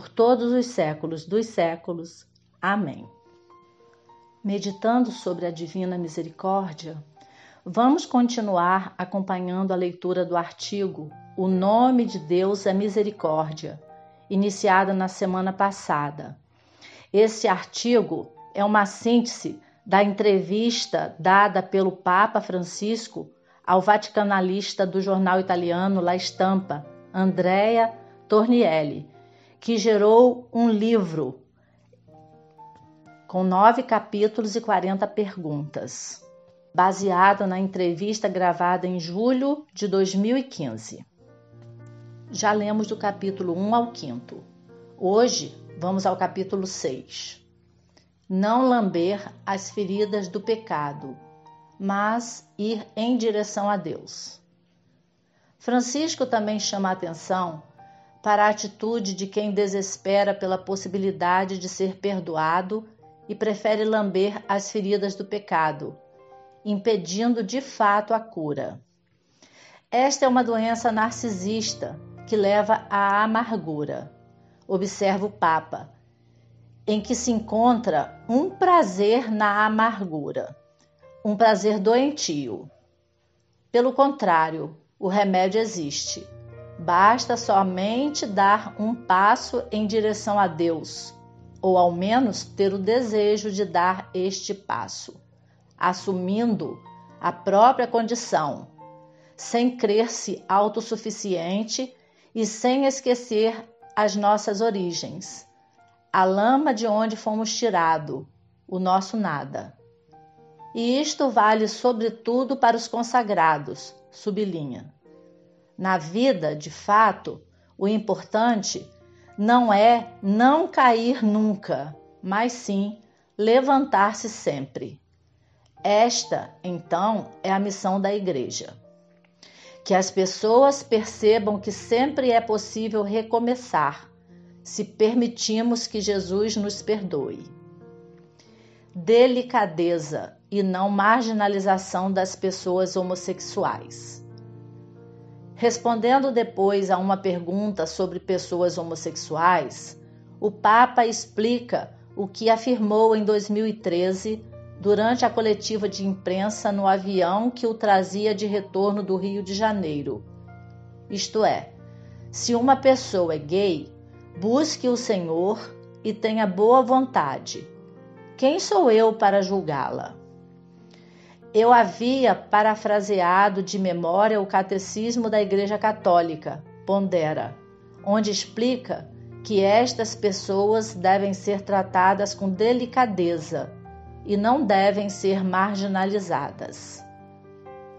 por todos os séculos dos séculos. Amém. Meditando sobre a divina misericórdia, vamos continuar acompanhando a leitura do artigo O Nome de Deus é Misericórdia, iniciada na semana passada. Esse artigo é uma síntese da entrevista dada pelo Papa Francisco ao vaticanalista do jornal italiano La Stampa, Andrea Tornielli, que gerou um livro com nove capítulos e 40 perguntas, baseado na entrevista gravada em julho de 2015. Já lemos do capítulo 1 ao 5. Hoje vamos ao capítulo 6. Não lamber as feridas do pecado, mas ir em direção a Deus. Francisco também chama a atenção para a atitude de quem desespera pela possibilidade de ser perdoado e prefere lamber as feridas do pecado, impedindo de fato a cura. Esta é uma doença narcisista que leva à amargura. Observa o Papa, em que se encontra um prazer na amargura, um prazer doentio. Pelo contrário, o remédio existe Basta somente dar um passo em direção a Deus, ou ao menos ter o desejo de dar este passo, assumindo a própria condição, sem crer-se autossuficiente e sem esquecer as nossas origens, a lama de onde fomos tirado, o nosso nada. E isto vale sobretudo para os consagrados, sublinha. Na vida, de fato, o importante não é não cair nunca, mas sim levantar-se sempre. Esta, então, é a missão da igreja. Que as pessoas percebam que sempre é possível recomeçar, se permitimos que Jesus nos perdoe. Delicadeza e não marginalização das pessoas homossexuais. Respondendo depois a uma pergunta sobre pessoas homossexuais, o Papa explica o que afirmou em 2013 durante a coletiva de imprensa no avião que o trazia de retorno do Rio de Janeiro. Isto é, se uma pessoa é gay, busque o Senhor e tenha boa vontade. Quem sou eu para julgá-la? Eu havia parafraseado de memória o Catecismo da Igreja Católica, Pondera, onde explica que estas pessoas devem ser tratadas com delicadeza e não devem ser marginalizadas.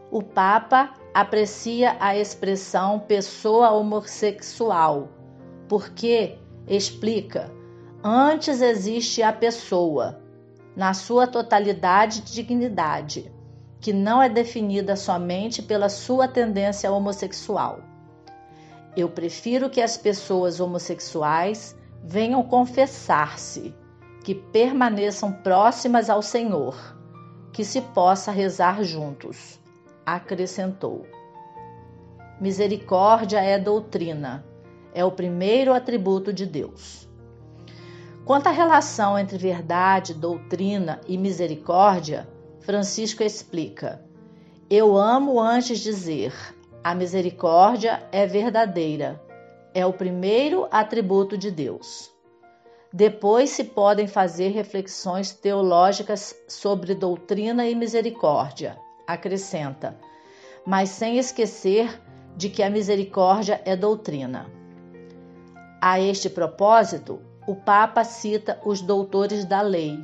O Papa aprecia a expressão pessoa homossexual, porque, explica, antes existe a pessoa, na sua totalidade e dignidade que não é definida somente pela sua tendência homossexual. Eu prefiro que as pessoas homossexuais venham confessar-se, que permaneçam próximas ao Senhor, que se possa rezar juntos, acrescentou. Misericórdia é doutrina, é o primeiro atributo de Deus. Quanto à relação entre verdade, doutrina e misericórdia, Francisco explica: Eu amo antes dizer, a misericórdia é verdadeira, é o primeiro atributo de Deus. Depois se podem fazer reflexões teológicas sobre doutrina e misericórdia, acrescenta, mas sem esquecer de que a misericórdia é doutrina. A este propósito, o Papa cita os doutores da lei,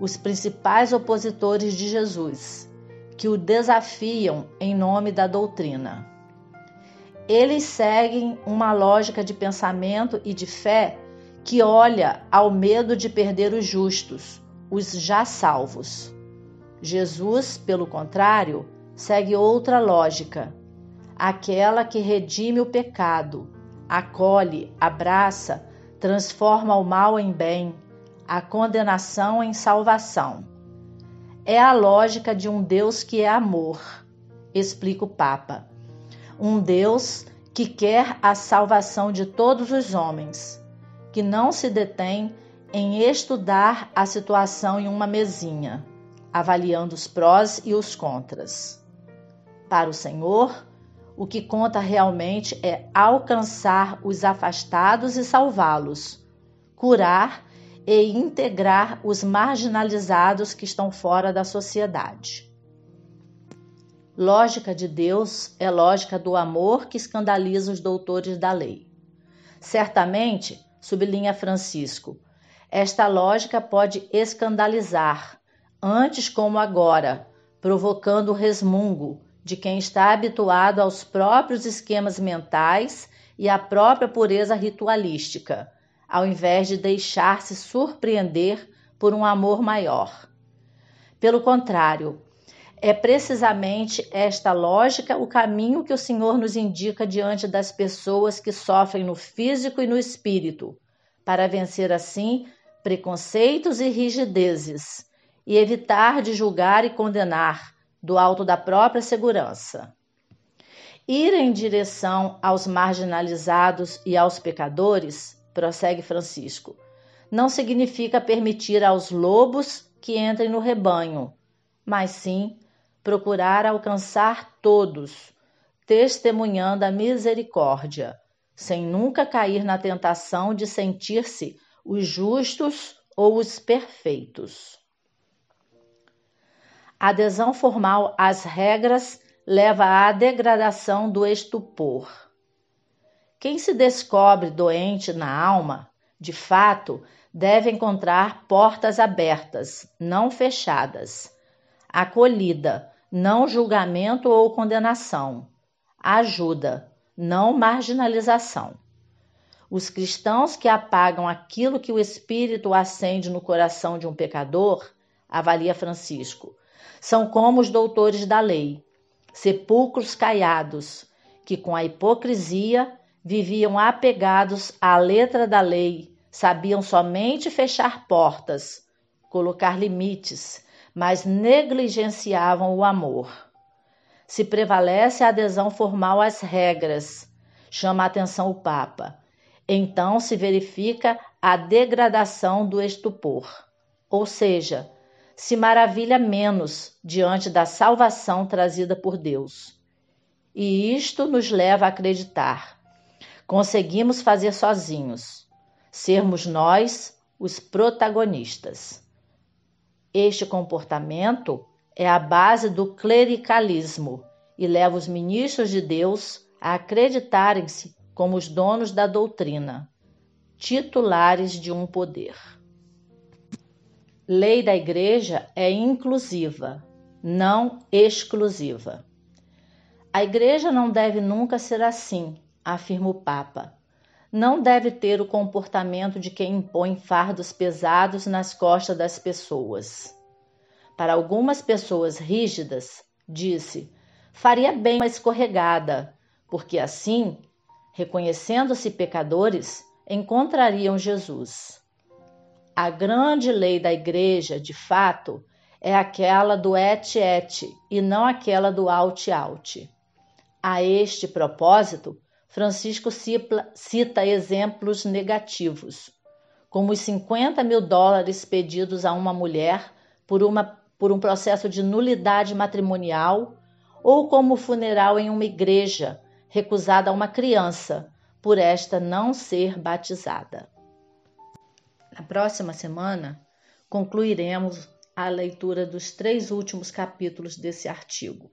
os principais opositores de Jesus, que o desafiam em nome da doutrina. Eles seguem uma lógica de pensamento e de fé que olha ao medo de perder os justos, os já salvos. Jesus, pelo contrário, segue outra lógica, aquela que redime o pecado, acolhe, abraça, transforma o mal em bem, a condenação em salvação. É a lógica de um Deus que é amor, explica o Papa. Um Deus que quer a salvação de todos os homens, que não se detém em estudar a situação em uma mesinha, avaliando os prós e os contras. Para o Senhor, o que conta realmente é alcançar os afastados e salvá-los, curar e integrar os marginalizados que estão fora da sociedade. Lógica de Deus é lógica do amor que escandaliza os doutores da lei. Certamente, sublinha Francisco, esta lógica pode escandalizar, antes como agora, provocando resmungo, de quem está habituado aos próprios esquemas mentais e à própria pureza ritualística, ao invés de deixar-se surpreender por um amor maior. Pelo contrário, é precisamente esta lógica o caminho que o Senhor nos indica diante das pessoas que sofrem no físico e no espírito, para vencer assim preconceitos e rigidezes e evitar de julgar e condenar, do alto da própria segurança. Ir em direção aos marginalizados e aos pecadores, prossegue Francisco, não significa permitir aos lobos que entrem no rebanho, mas sim procurar alcançar todos, testemunhando a misericórdia, sem nunca cair na tentação de sentir-se os justos ou os perfeitos. A adesão formal às regras leva à degradação do estupor. Quem se descobre doente na alma, de fato, deve encontrar portas abertas, não fechadas, acolhida, não julgamento ou condenação, ajuda, não marginalização. Os cristãos que apagam aquilo que o Espírito acende no coração de um pecador, avalia Francisco, são como os doutores da lei, sepulcros caiados, que com a hipocrisia viviam apegados à letra da lei, sabiam somente fechar portas, colocar limites, mas negligenciavam o amor. Se prevalece a adesão formal às regras, chama a atenção o Papa. Então se verifica a degradação do estupor, ou seja, se maravilha menos diante da salvação trazida por Deus. E isto nos leva a acreditar. Conseguimos fazer sozinhos, sermos nós os protagonistas. Este comportamento é a base do clericalismo e leva os ministros de Deus a acreditarem-se como os donos da doutrina, titulares de um poder. Lei da Igreja é inclusiva, não exclusiva. A Igreja não deve nunca ser assim, afirma o Papa. Não deve ter o comportamento de quem impõe fardos pesados nas costas das pessoas. Para algumas pessoas rígidas, disse, faria bem uma escorregada, porque assim, reconhecendo-se pecadores, encontrariam Jesus. A grande lei da igreja, de fato, é aquela do et et e não aquela do aut aut. A este propósito, Francisco cita exemplos negativos, como os 50 mil dólares pedidos a uma mulher por, uma, por um processo de nulidade matrimonial, ou como o funeral em uma igreja recusada a uma criança por esta não ser batizada. Na próxima semana, concluiremos a leitura dos três últimos capítulos desse artigo.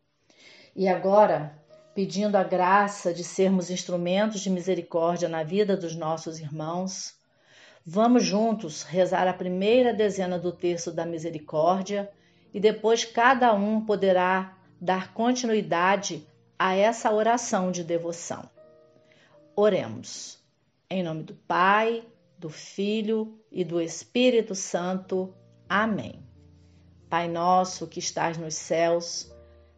E agora, pedindo a graça de sermos instrumentos de misericórdia na vida dos nossos irmãos, vamos juntos rezar a primeira dezena do terço da misericórdia e depois cada um poderá dar continuidade a essa oração de devoção. Oremos. Em nome do Pai, do Filho e do Espírito Santo. Amém. Pai nosso que estás nos céus,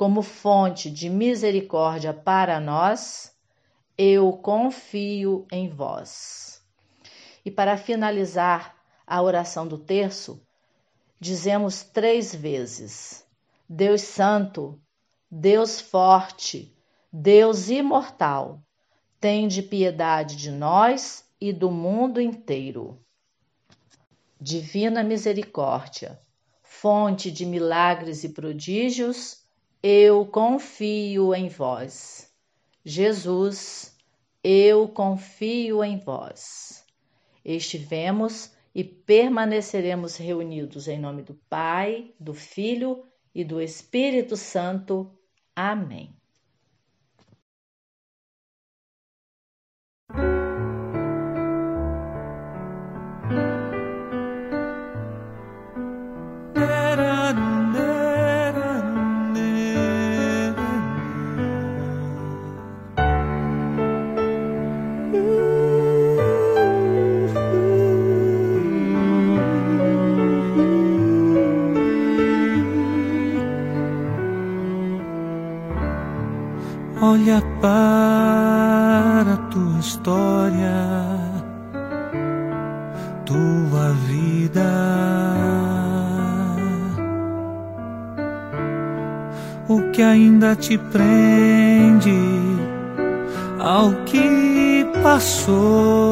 como fonte de misericórdia para nós, eu confio em vós. E para finalizar a oração do terço, dizemos três vezes: Deus Santo, Deus Forte, Deus Imortal, tende piedade de nós e do mundo inteiro. Divina Misericórdia, fonte de milagres e prodígios, eu confio em vós. Jesus, eu confio em vós. Estivemos e permaneceremos reunidos em nome do Pai, do Filho e do Espírito Santo. Amém. Para a tua história, tua vida. O que ainda te prende ao que passou?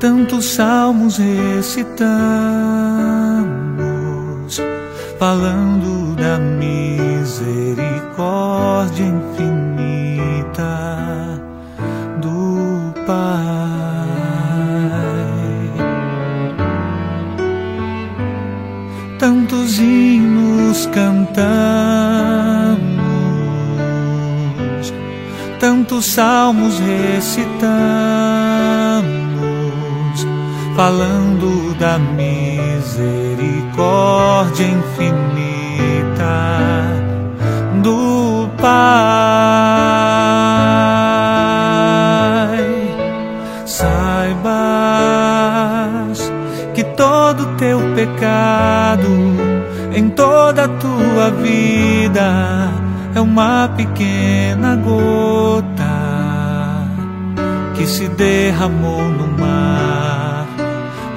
Tantos salmos recitamos, falando da misericórdia infinita do Pai. Tantos hinos cantamos, tantos salmos recitamos falando da misericórdia infinita do Pai. Saibas que todo teu pecado em toda a tua vida é uma pequena gota que se derramou no mar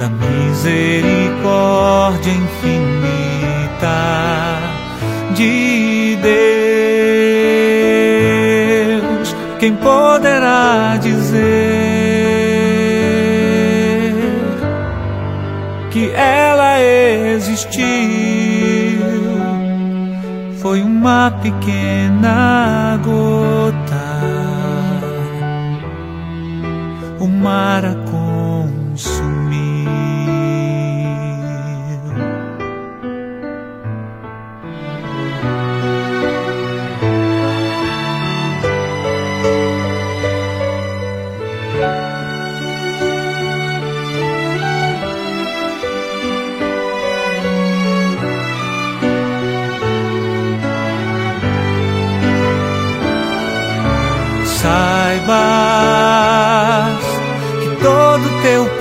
da misericórdia infinita de Deus. Quem poderá dizer que ela existiu? Foi uma pequena gota, o mar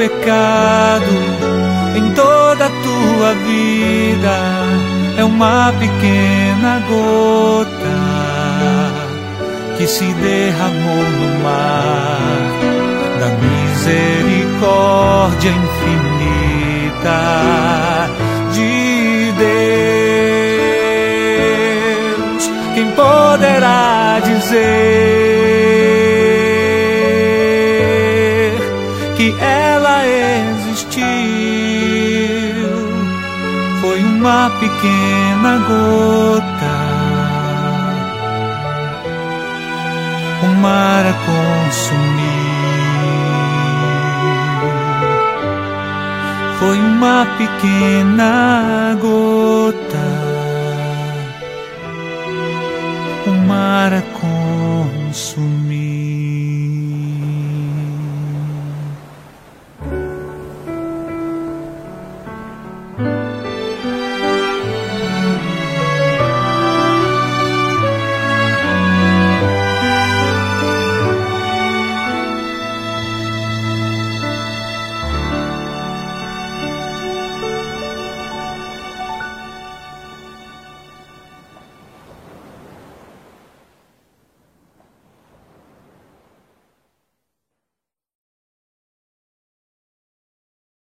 pecado em toda a tua vida é uma pequena gota que se derramou no mar da misericórdia infinita de Deus. Quem poderá dizer? Pequena gota, o mar a consumir. Foi uma pequena gota, o mar a consumir.